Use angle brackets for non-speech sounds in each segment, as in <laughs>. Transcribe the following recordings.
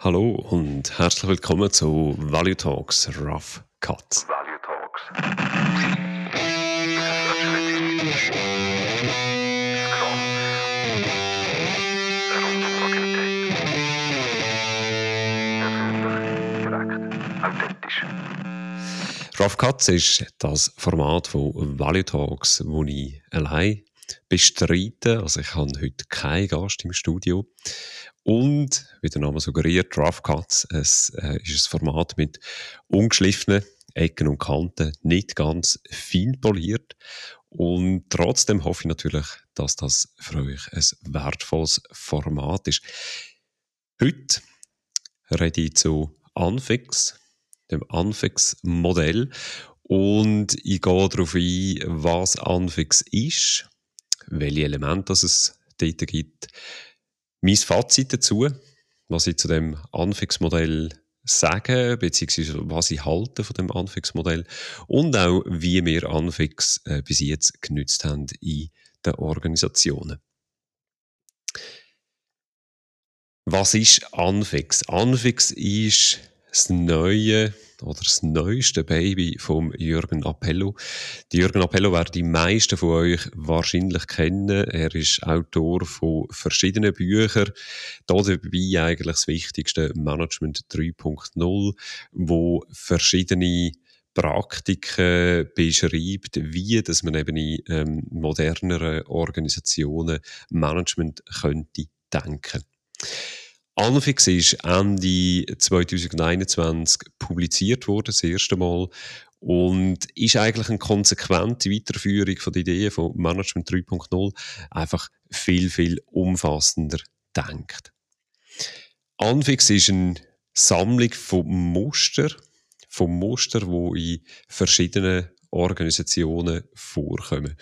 Hallo und herzlich willkommen zu Value Talks Rough Cuts. Value Talks. Rough Cuts ist das Format von Value Talks, wo ich allein bestreite. Also ich habe heute keinen Gast im Studio. Und, wie der Name suggeriert, Rough Cuts, es äh, ist ein Format mit ungeschliffenen Ecken und Kanten, nicht ganz fein poliert. Und trotzdem hoffe ich natürlich, dass das für euch ein wertvolles Format ist. Heute rede ich zu Anfix, dem Anfix-Modell. Und ich gehe darauf ein, was Anfix ist, welche Elemente es dort gibt, mein Fazit dazu, was ich zu dem Anfix-Modell sage, beziehungsweise was ich halte von dem Anfix-Modell und auch, wie wir Anfix äh, bis jetzt genützt haben in den Organisationen. Was ist Anfix? Anfix ist das neue oder das neueste Baby vom Jürgen Appello. Die Jürgen Appello werden die meisten von euch wahrscheinlich kennen. Er ist Autor von verschiedenen Büchern. Dabei eigentlich das wichtigste Management 3.0, wo verschiedene Praktiken beschreibt, wie dass man eben in ähm, moderneren Organisationen Management könnte denken. Anfix ist Ende 2021 publiziert worden, das erste Mal. Und ist eigentlich eine konsequente Weiterführung von der Idee von Management 3.0 einfach viel, viel umfassender denkt. Anfix ist eine Sammlung von Muster, von Muster, die in verschiedenen Organisationen vorkommen.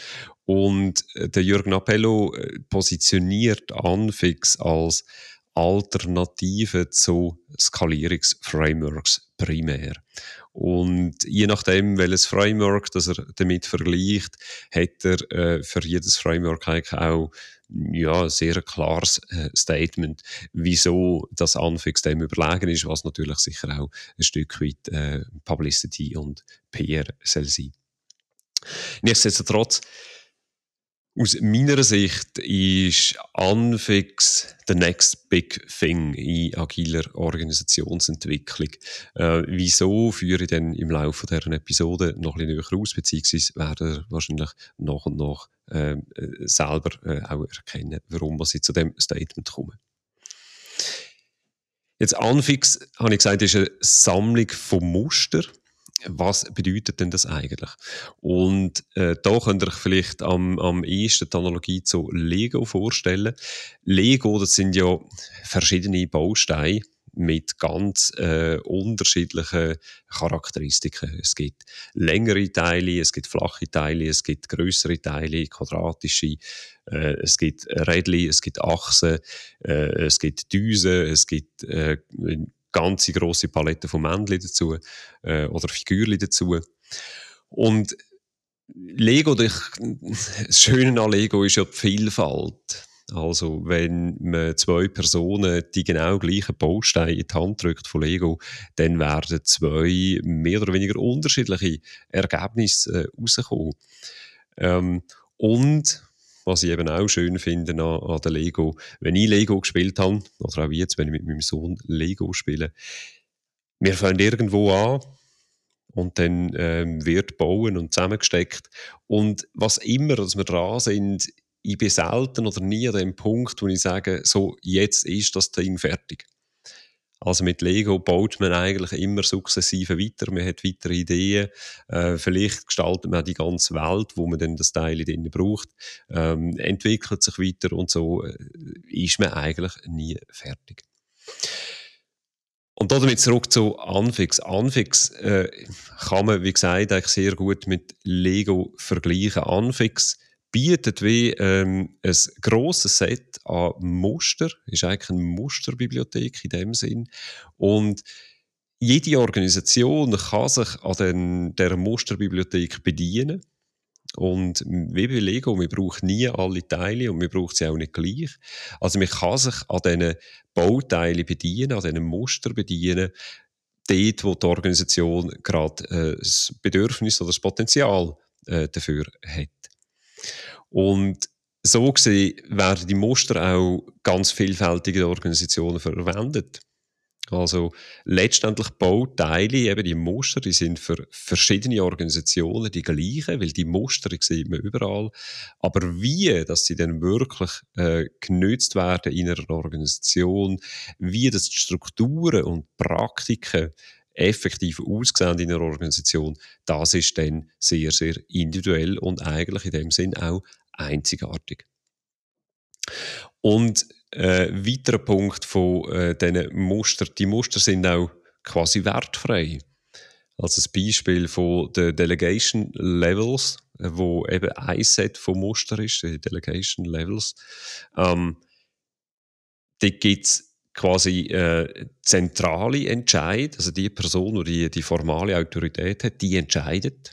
Und der Jürgen Appello äh, positioniert Anfix als Alternativen zu Skalierungsframeworks primär. Und je nachdem, welches Framework das er damit vergleicht, hat er äh, für jedes Framework eigentlich auch ja, ein sehr klares äh, Statement, wieso das Anfix dem überlegen ist, was natürlich sicher auch ein Stück weit äh, Publicity und PR soll sein. Nichtsdestotrotz, aus meiner Sicht ist Anfix the next big thing in agiler Organisationsentwicklung. Äh, wieso führe ich dann im Laufe dieser Episode noch ein bisschen näher aus, beziehungsweise werde wahrscheinlich nach und nach ähm, äh, selber äh, auch erkennen, warum ich zu dem Statement komme. Jetzt Anfix, habe ich gesagt, ist eine Sammlung von Mustern was bedeutet denn das eigentlich? Und äh, da könnt ihr euch vielleicht am, am ehesten die Analogie zu Lego vorstellen. Lego, das sind ja verschiedene Bausteine mit ganz äh, unterschiedlichen Charakteristiken. Es gibt längere Teile, es gibt flache Teile, es gibt größere Teile, quadratische, äh, es gibt Rädchen, es gibt Achsen, äh, es gibt Düsen, es gibt äh, ganze große Palette von Männchen dazu äh, oder Figürchen dazu. Und Lego, das Schöne an Lego ist ja die Vielfalt. Also, wenn man zwei Personen die genau gleichen Bausteine in die Hand drückt von Lego, dann werden zwei mehr oder weniger unterschiedliche Ergebnisse äh, rauskommen. Ähm, und was ich eben auch schön finde an, an der Lego, wenn ich Lego gespielt habe, oder auch jetzt, wenn ich mit meinem Sohn Lego spiele, wir fangen irgendwo an und dann ähm, wird bauen und zusammengesteckt. Und was immer, dass wir dran sind, ich bin selten oder nie an dem Punkt, wo ich sage, so, jetzt ist das Ding fertig. Also mit Lego baut man eigentlich immer sukzessive weiter. Man hat weitere Ideen. Äh, vielleicht gestaltet man die ganze Welt, wo man dann das Teil drin braucht, ähm, entwickelt sich weiter und so äh, ist man eigentlich nie fertig. Und damit zurück zu Anfix. Anfix äh, kann man, wie gesagt, eigentlich sehr gut mit Lego vergleichen. Anfix bietet wie ähm, ein grosses Set an Muster, ist eigentlich eine Musterbibliothek in dem Sinn. Und jede Organisation kann sich an den, der Musterbibliothek bedienen Und wie bei Lego, man braucht nie alle Teile und man braucht sie auch nicht gleich. Also man kann sich an diesen Bauteilen bedienen, an diesen Muster bedienen, dort, wo die Organisation gerade äh, das Bedürfnis oder das Potenzial äh, dafür hat. Und so gesehen werden die Muster auch ganz vielfältig in Organisationen verwendet. Also letztendlich Bauteile, eben die Muster, die sind für verschiedene Organisationen die gleichen, weil die Muster sieht man überall. Aber wie, dass sie dann wirklich äh, genützt werden in einer Organisation, wie das die Strukturen und Praktiken effektiv aussehen in einer Organisation, das ist dann sehr, sehr individuell und eigentlich in dem Sinn auch einzigartig. Und äh, weiterer Punkt von äh, diesen Muster, die Muster sind auch quasi wertfrei. Also das Beispiel von den Delegation Levels, äh, wo eben ein Set von Muster ist, die Delegation Levels. Ähm, dort gibt es quasi äh, zentrale Entscheid, also die Person, die die formale Autorität hat, die entscheidet.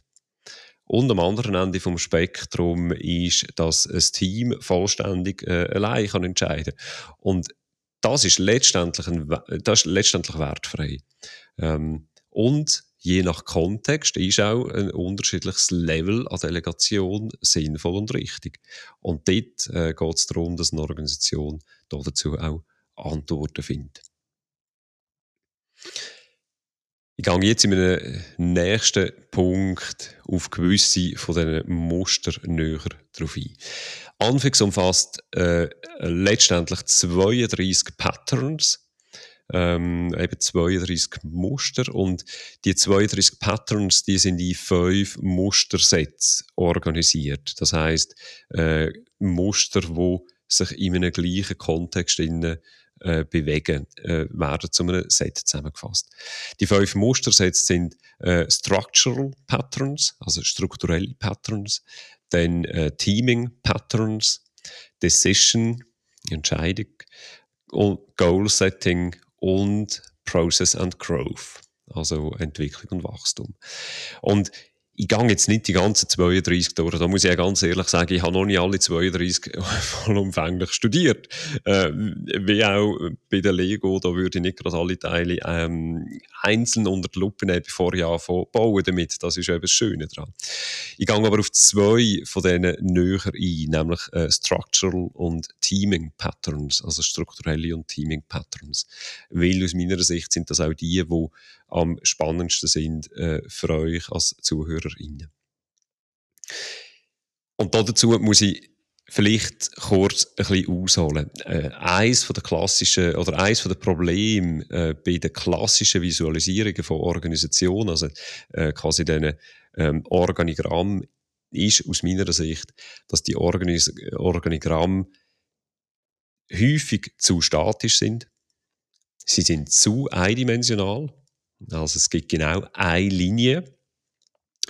Und am anderen Ende vom Spektrum ist, dass ein Team vollständig äh, allein kann entscheiden Und das ist letztendlich, ein, das ist letztendlich wertfrei. Ähm, und je nach Kontext ist auch ein unterschiedliches Level an Delegation sinnvoll und richtig. Und dort äh, geht es darum, dass eine Organisation dazu auch Antworten findet. Ich gehe jetzt in einem nächsten Punkt auf gewisse von diesen Muster näher drauf ein. Anfangs umfasst äh, letztendlich 32 Patterns, ähm, eben 32 Muster und die 32 Patterns, die sind in fünf Mustersets organisiert. Das heißt äh, Muster, wo sich in einem gleichen Kontext innen äh, bewegen, äh, werden zu einem Set zusammengefasst. Die fünf Mustersets sind äh, Structural Patterns, also strukturelle Patterns, dann äh, Teaming Patterns, Decision, Entscheidung, Goal Setting und Process and Growth, also Entwicklung und Wachstum. Und ich gehe jetzt nicht die ganzen 32 durch. Da muss ich ja ganz ehrlich sagen, ich habe noch nicht alle 32 <laughs> vollumfänglich studiert. Äh, wie auch bei der Lego, da würde ich nicht gerade alle Teile ähm, einzeln unter die Lupe nehmen, bevor ich anfange bauen damit. Das ist eben das Schöne daran. Ich gehe aber auf zwei von denen näher ein, nämlich äh, Structural und Teaming Patterns, also strukturelle und Teaming Patterns. Weil aus meiner Sicht sind das auch die, die am spannendsten sind äh, für euch als ZuhörerInnen. Und dazu muss ich vielleicht kurz ein bisschen ausholen. Äh, eins von der klassischen oder eins von der Probleme äh, bei den klassischen Visualisierungen von Organisationen, also äh, quasi diesen ähm, Organigramm, ist aus meiner Sicht, dass die Organis Organigramme häufig zu statisch sind. Sie sind zu eindimensional also es gibt genau eine Linie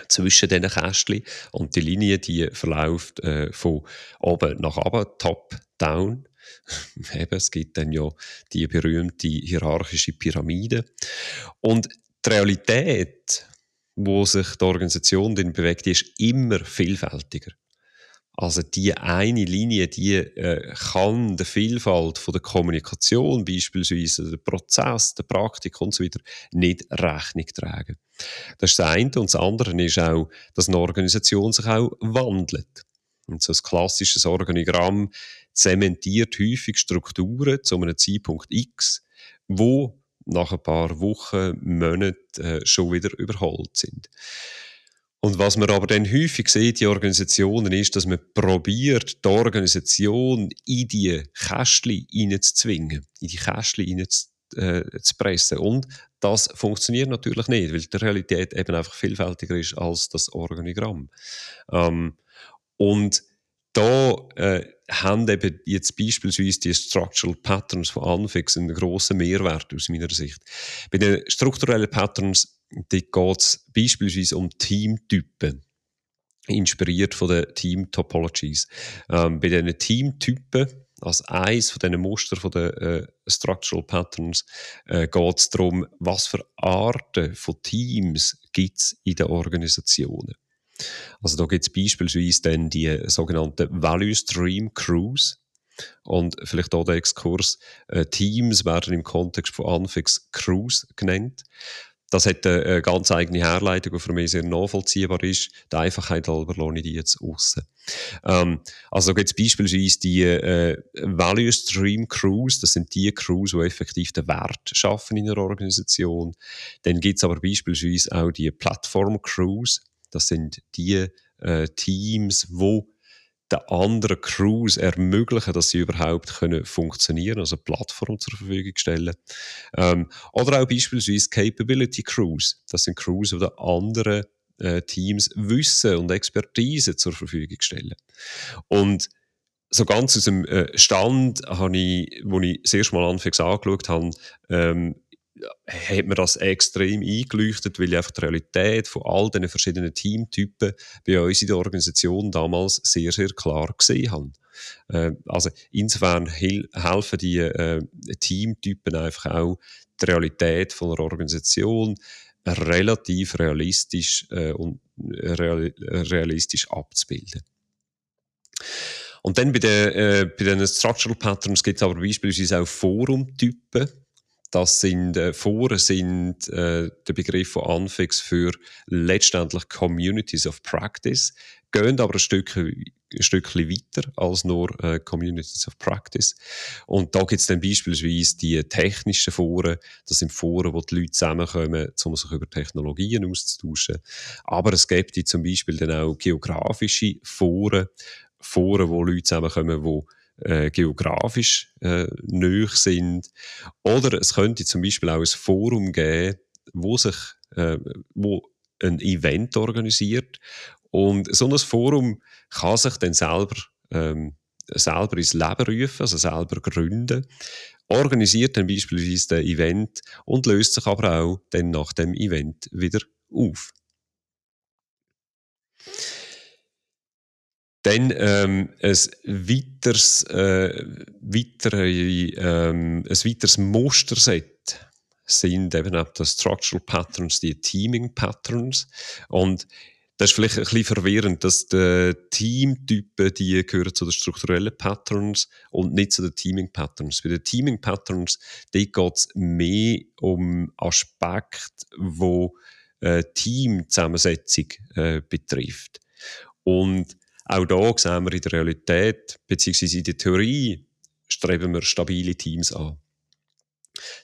zwischen diesen Kästchen und die Linie, die verläuft äh, von oben nach unten, top, down. <laughs> Eben, es gibt dann ja die berühmte hierarchische Pyramide. Und die Realität, wo sich die Organisation dann bewegt, die ist immer vielfältiger. Also die eine Linie, die äh, kann der Vielfalt von der Kommunikation, beispielsweise der Prozess, der Praktik und so weiter, nicht Rechnung tragen. Das ist das eine. Und das andere ist auch, dass eine Organisation sich auch wandelt. Und so ein klassisches Organigramm zementiert häufig Strukturen zu einem Zeitpunkt X, wo nach ein paar Wochen, Monaten äh, schon wieder überholt sind. Und was man aber dann häufig sieht in Organisationen ist, dass man probiert, die Organisation in die Kästchen reinzuzwingen, in die Kästchen reinzupressen. Äh, Und das funktioniert natürlich nicht, weil die Realität eben einfach vielfältiger ist als das Organigramm. Ähm, und da äh, haben eben jetzt beispielsweise die Structural Patterns von Anfix einen grossen Mehrwert aus meiner Sicht. Bei den strukturellen Patterns geht es beispielsweise um Teamtypen, inspiriert von den Team-Topologies. Ähm, bei diesen Teamtypen, als eines von diesen Muster von den äh, Structural Patterns, äh, geht es darum, was für Arten von Teams gibt es in den Organisationen. Also da gibt es beispielsweise dann die sogenannte Value Stream Cruise. Und vielleicht auch der Exkurs, äh, Teams werden im Kontext von Anfix Cruise genannt. Das hat eine ganz eigene Herleitung, die für mich sehr nachvollziehbar ist. Die Einfachheit halber lohne ich die jetzt aussen. Ähm, also da gibt es beispielsweise die äh, Value Stream Crews, das sind die Crews, die effektiv den Wert schaffen in einer Organisation. Dann gibt es aber beispielsweise auch die Plattform Crews, das sind die äh, Teams, wo den anderen Crews ermöglichen, dass sie überhaupt können funktionieren, also Plattform zur Verfügung stellen. Ähm, oder auch beispielsweise Capability Crews. Das sind Crews, die den anderen äh, Teams Wissen und Expertise zur Verfügung stellen. Und so ganz aus dem äh, Stand, habe ich, wo ich das erste Mal anfangs angeschaut habe, ähm, hat mir das extrem eingeleuchtet, weil einfach die Realität von all diesen verschiedenen Teamtypen bei uns in der Organisation damals sehr, sehr klar gesehen habe. Äh, also insofern helfen die äh, Teamtypen einfach auch die Realität von einer Organisation relativ realistisch äh, und real, realistisch abzubilden. Und dann bei den, äh, bei den Structural Patterns gibt es aber beispielsweise auch Forumtypen. Das sind äh, Foren sind äh, der Begriff von Anfix für letztendlich Communities of Practice, gehen aber ein Stück ein Stückchen weiter als nur äh, Communities of Practice. Und da gibt es dann beispielsweise die technischen Foren. Das sind Foren, wo die Leute zusammenkommen, um sich über Technologien auszutauschen. Aber es gibt zum Beispiel dann auch geografische Foren, Foren, wo Leute zusammenkommen, die äh, geografisch äh, näher sind. Oder es könnte zum Beispiel auch ein Forum geben, wo sich äh, wo ein Event organisiert. Und so ein Forum kann sich dann selber, ähm, selber ins Leben rufen, also selber gründen, organisiert dann beispielsweise das Event und löst sich aber auch dann nach dem Event wieder auf. Dann ähm, ein, weiteres, äh, weitere, ähm, ein weiteres Musterset sind eben auch die Structural Patterns, die Teaming Patterns. Und das ist vielleicht ein bisschen verwirrend, dass die Teamtypen, die gehören zu den strukturellen Patterns und nicht zu den Teaming Patterns. Bei den Teaming Patterns, geht es mehr um Aspekte, wo äh, Teamzusammensetzung äh, betrifft. Und auch da sehen wir in der Realität, beziehungsweise in der Theorie, streben wir stabile Teams an.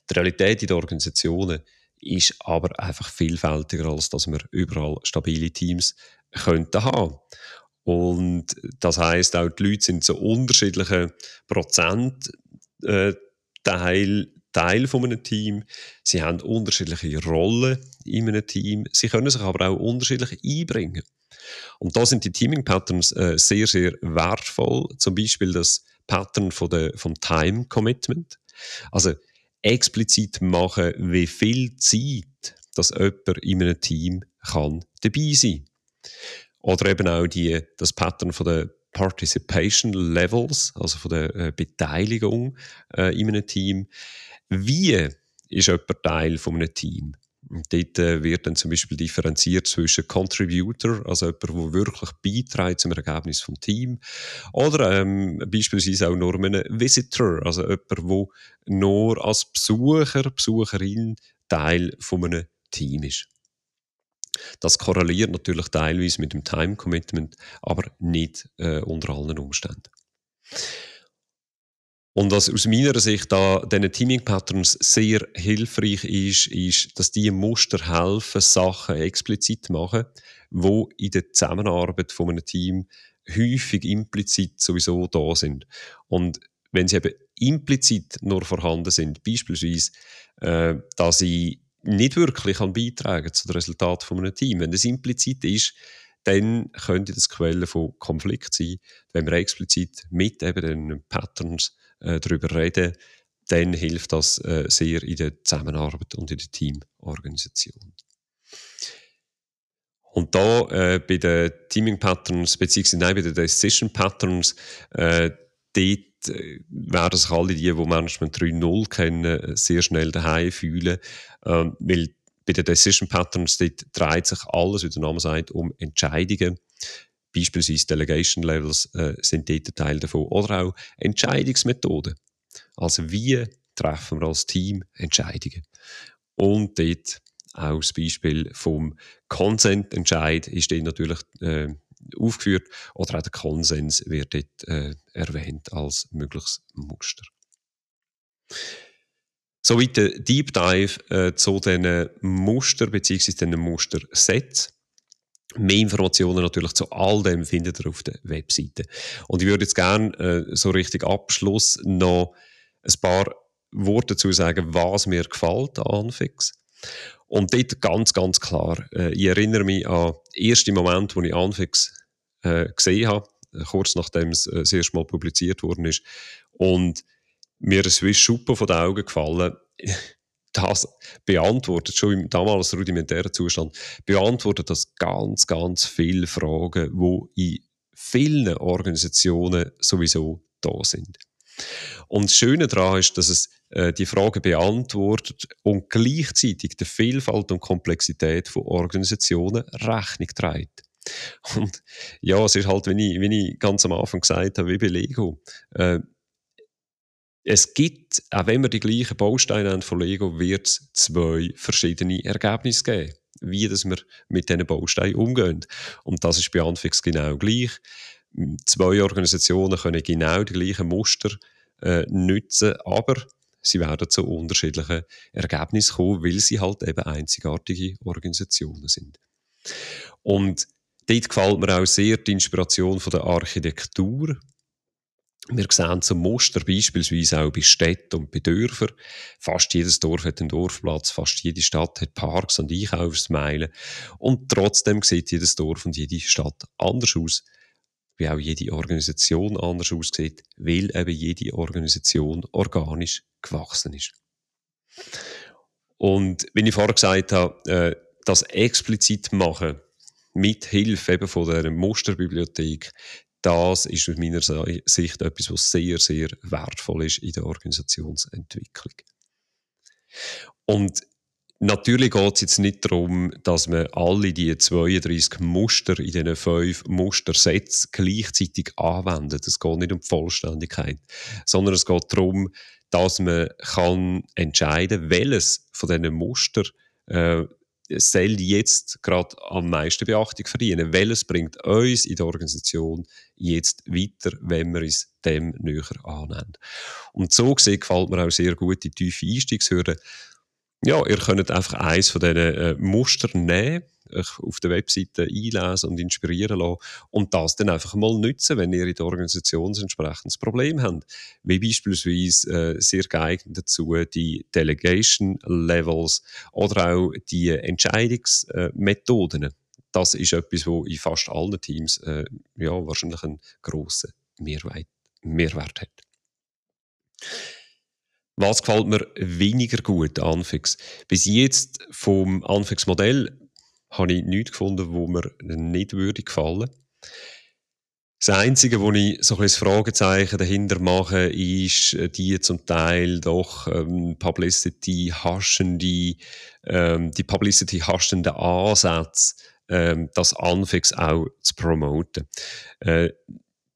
Die Realität in den Organisationen ist aber einfach vielfältiger, als dass wir überall stabile Teams könnten haben. Und das heißt, auch die Leute sind zu unterschiedlichen Prozent äh, Teil, Teil von einem Team. Sie haben unterschiedliche Rollen in einem Team. Sie können sich aber auch unterschiedlich einbringen. Und da sind die Teaming Patterns äh, sehr, sehr wertvoll. Zum Beispiel das Pattern von der, vom Time Commitment. Also explizit machen, wie viel Zeit dass jemand in einem Team kann dabei sein Oder eben auch die, das Pattern von der Participation Levels, also von der äh, Beteiligung äh, in einem Team. Wie ist jemand Teil von einem Team? Dort äh, wird dann zum Beispiel differenziert zwischen Contributor, also jemand, der wirklich beiträgt zum Ergebnis vom Team, oder ähm, beispielsweise auch nur ein Visitor, also jemand, der nur als Besucher, Besucherin Teil von einem Team ist. Das korreliert natürlich teilweise mit dem Time Commitment, aber nicht äh, unter allen Umständen. Und was aus meiner Sicht da diesen Teaming Patterns sehr hilfreich ist, ist, dass die Muster helfen, Sachen explizit machen, wo in der Zusammenarbeit von einem Team häufig implizit sowieso da sind. Und wenn sie eben implizit nur vorhanden sind, beispielsweise, äh, dass ich nicht wirklich kann beitragen zu den Resultaten von einem Team. Wenn das implizit ist, dann könnte das Quelle von Konflikt sein. Wenn wir explizit mit eben den Patterns äh, darüber reden, dann hilft das äh, sehr in der Zusammenarbeit und in der Teamorganisation. Und da äh, bei den Teaming Patterns, beziehungsweise nein, bei den Decision Patterns, äh, dort äh, werden sich alle die, die Management 3.0 kennen, sehr schnell daheim fühlen, äh, weil bei den Decision Patterns dort dreht sich alles, wie der Name sagt, um Entscheidungen. Beispielsweise Delegation Levels äh, sind dort ein Teil davon. Oder auch Entscheidungsmethoden. Also wie treffen wir als Team Entscheidungen? Und dort auch das Beispiel vom Consent-Entscheid ist dort natürlich äh, aufgeführt. Oder auch der Konsens wird dort äh, erwähnt als mögliches Muster. Soweit der Deep Dive äh, zu diesen Muster bzw. diesen Mustersets. Mehr Informationen natürlich zu all dem findet ihr auf der Webseite. Und ich würde jetzt gerne äh, so richtig Abschluss noch ein paar Worte dazu sagen, was mir gefällt an Anfix. Und dort ganz, ganz klar, äh, ich erinnere mich an den ersten Moment, wo ich Anfix äh, gesehen habe, äh, kurz nachdem es äh, das erste Mal publiziert worden ist. Und mir ist wie Schuppen von den Augen gefallen. Das beantwortet, schon im damals rudimentären Zustand, beantwortet das ganz, ganz viele Fragen, die in vielen Organisationen sowieso da sind. Und das Schöne daran ist, dass es äh, die Frage beantwortet und gleichzeitig der Vielfalt und Komplexität von Organisationen Rechnung trägt. Und ja, es ist halt, wie ich, wie ich ganz am Anfang gesagt habe, wie bei Lego. Äh, es gibt, auch wenn wir die gleichen Bausteine haben von Lego, wird es zwei verschiedene Ergebnisse geben, wie dass wir mit diesen Bausteinen umgehen. Und das ist bei Anfix genau gleich. Zwei Organisationen können genau die gleichen Muster äh, nutzen, aber sie werden zu unterschiedlichen Ergebnissen kommen, weil sie halt eben einzigartige Organisationen sind. Und dort gefällt mir auch sehr die Inspiration von der Architektur wir sehen zum Muster beispielsweise auch bei Städten und bei Dörfern. Fast jedes Dorf hat einen Dorfplatz, fast jede Stadt hat Parks und Einkaufsmeilen. Und trotzdem sieht jedes Dorf und jede Stadt anders aus. Wie auch jede Organisation anders aussieht, weil eben jede Organisation organisch gewachsen ist. Und wie ich vorher gesagt habe, äh, das explizit machen, mit Hilfe eben von der Musterbibliothek, das ist aus meiner Sicht etwas, was sehr, sehr wertvoll ist in der Organisationsentwicklung. Und natürlich geht es jetzt nicht darum, dass man alle die 32 Muster in diesen fünf Mustersätzen gleichzeitig anwendet. Es geht nicht um die Vollständigkeit, sondern es geht darum, dass man kann entscheiden, welches von diesen Muster äh, soll jetzt gerade am meisten Beachtung verdienen. Welches bringt uns in der Organisation jetzt weiter, wenn wir uns dem näher annehmen. Und so gesehen gefällt mir auch sehr gut die tiefe Einstiegshürde. Ja, ihr könnt einfach eins von diesen äh, Mustern nehmen, euch auf der Webseite einlesen und inspirieren lassen und das dann einfach mal nutzen, wenn ihr in der Organisation ein entsprechendes Problem habt. Wie beispielsweise äh, sehr geeignet dazu die Delegation Levels oder auch die Entscheidungsmethoden. das ist etwas, wo in fast allen Teams äh, ja, wahrscheinlich einen grossen Mehrwert, Mehrwert hat. Was gefällt mir weniger gut an Anfix? Bis jetzt vom Anfix-Modell habe ich nichts gefunden, wo mir nicht würde gefallen. Das Einzige, wo ich so ein Fragezeichen dahinter mache, ist äh, die zum Teil doch ähm, Publicity haschende, ähm, die Publicity haschende Ansätze, ähm, das Anfix auch zu promoten. Äh,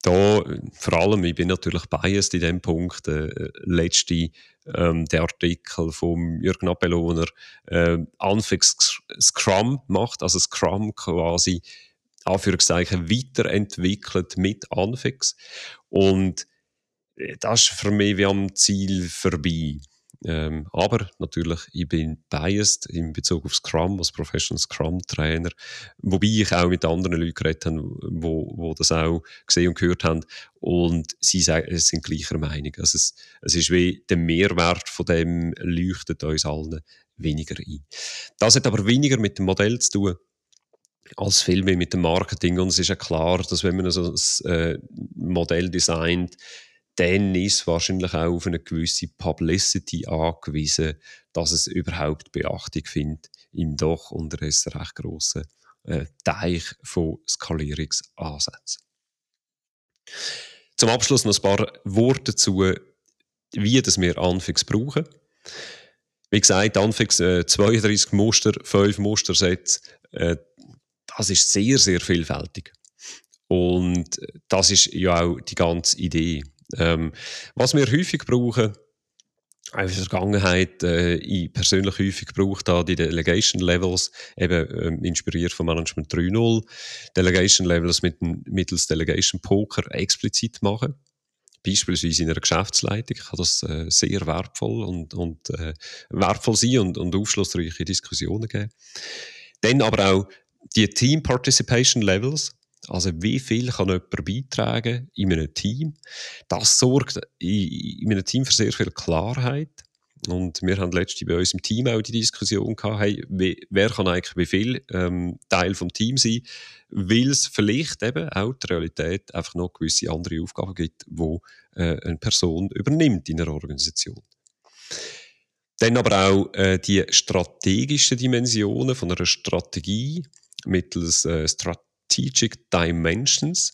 da, vor allem, ich bin natürlich biased in dem Punkt, äh, letzte ähm, der Artikel vom Jürgen Appellohner äh, Anfix Scrum macht, also Scrum quasi Anführungszeichen weiterentwickelt mit Anfix und äh, das ist für mich wie am Ziel vorbei. Ähm, aber natürlich, ich bin biased in Bezug auf Scrum als Professional Scrum Trainer, wobei ich auch mit anderen Leuten geredet habe, wo, wo das auch gesehen und gehört haben und sie sagen, es sind gleicher Meinung. Also es, es ist wie der Mehrwert von dem leuchtet uns allen weniger ein. Das hat aber weniger mit dem Modell zu tun, als vielmehr mit dem Marketing. Und es ist ja klar, dass wenn man so ein äh, Modell designt, dann ist wahrscheinlich auch auf eine gewisse Publicity angewiesen, dass es überhaupt Beachtung findet im doch unterdessen recht grossen äh, Teich von Skalierungsansätzen. Zum Abschluss noch ein paar Worte dazu, wie das wir Anfix brauchen. Wie gesagt, Anfix äh, 32 Muster, 5 Mustersätze, äh, das ist sehr, sehr vielfältig. Und das ist ja auch die ganze Idee. Ähm, was wir häufig brauchen, auch in der Vergangenheit äh, ich persönlich häufig gebraucht habe, die Delegation Levels, eben ähm, inspiriert von Management 3.0, Delegation Levels mit, mittels Delegation Poker explizit machen. Beispielsweise in einer Geschäftsleitung kann das äh, sehr wertvoll und, und äh, wertvoll sein und, und aufschlussreiche Diskussionen geben. Dann aber auch die Team Participation Levels, also wie viel kann jemand beitragen in einem Team? Das sorgt in, in einem Team für sehr viel Klarheit. Und wir haben letztens bei uns im Team auch die Diskussion gehabt, hey, wer kann eigentlich wie viel ähm, Teil vom Team sein, weil es vielleicht eben auch die Realität einfach noch gewisse andere Aufgaben gibt, wo äh, eine Person übernimmt in einer Organisation. Dann aber auch äh, die strategischen Dimensionen von einer Strategie mittels äh, Strat Strategic Dimensions.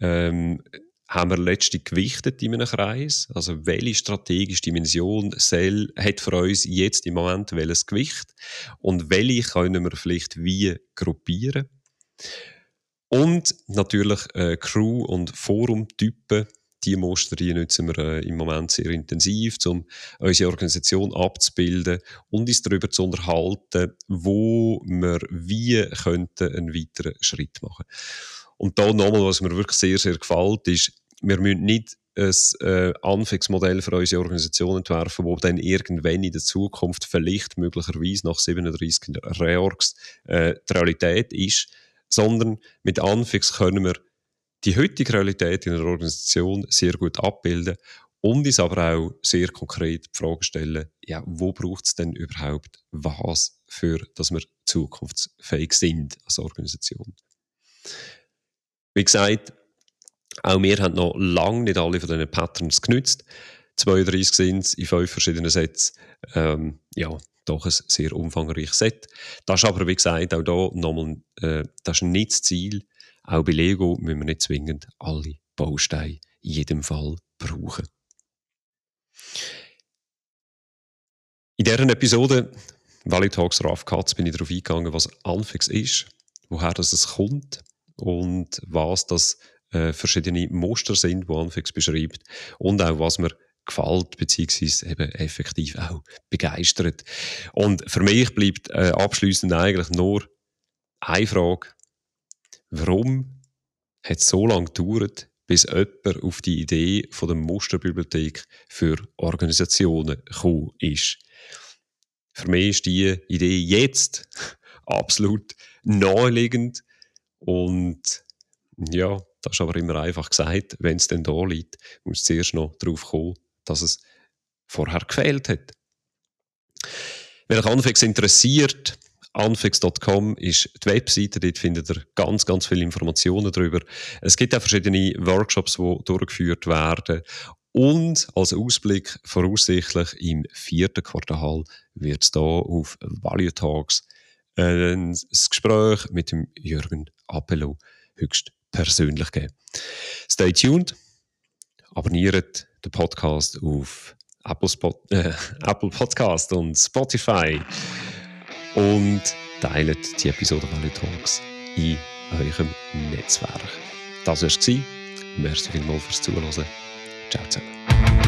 Ähm, haben wir letztlich gewichtet in einem Kreis. Also, welche strategische Dimension soll, hat für uns jetzt im Moment welches Gewicht und welche können wir vielleicht wie gruppieren? Und natürlich äh, Crew- und Forum-Typen. Die Muster die nutzen wir äh, im Moment sehr intensiv, um unsere Organisation abzubilden und uns darüber zu unterhalten, wo wir wie könnten einen weiteren Schritt machen. Und da nochmal, was mir wirklich sehr, sehr gefällt, ist, wir müssen nicht ein äh, Anfixmodell für unsere Organisation entwerfen, wo dann irgendwann in der Zukunft vielleicht möglicherweise nach 37 Reorgs äh, die Realität ist, sondern mit Anfix können wir die heutige Realität in einer Organisation sehr gut abbilden und uns aber auch sehr konkret die Frage stellen, ja, wo braucht es denn überhaupt was, für dass wir zukunftsfähig sind als Organisation. Wie gesagt, auch wir haben noch lange nicht alle von diesen Patterns genützt. 32 sind es in fünf verschiedenen Sätzen. Ähm, ja, doch ein sehr umfangreiches Set. Das ist aber, wie gesagt, auch da nochmal, äh, das ist nicht das Ziel. Auch bei Lego müssen wir nicht zwingend alle Bausteine in jedem Fall brauchen. In dieser Episode Valley Talks Rough Cuts bin ich darauf eingegangen, was Anfix ist, woher das es kommt und was das äh, verschiedene Muster sind, die Anfix beschreibt und auch was mir gefällt beziehungsweise eben effektiv auch begeistert. Und für mich bleibt äh, abschließend eigentlich nur eine Frage: Warum hat es so lange gedauert, bis jemand auf die Idee von der Musterbibliothek für Organisationen gekommen ist? Für mich ist die Idee jetzt <laughs> absolut naheliegend und ja, das ist aber immer einfach gesagt, wenn es denn da liegt, muss zuerst noch darauf kommen, dass es vorher gefehlt hat. Wenn euch Anfix interessiert, anfix.com ist die Webseite, dort findet ihr ganz, ganz viele Informationen darüber. Es gibt auch verschiedene Workshops, die durchgeführt werden. Und als Ausblick voraussichtlich im vierten Quartal wird es hier auf Value Talks ein Gespräch mit dem Jürgen Appelo höchst persönlich geben. Stay tuned, abonniert den Podcast auf Apple, Spot, äh, Apple Podcast und Spotify und teilt die Episode Value Talks in eurem Netzwerk. Das war es. Merci vielmals fürs Zuhören. Ciao zusammen.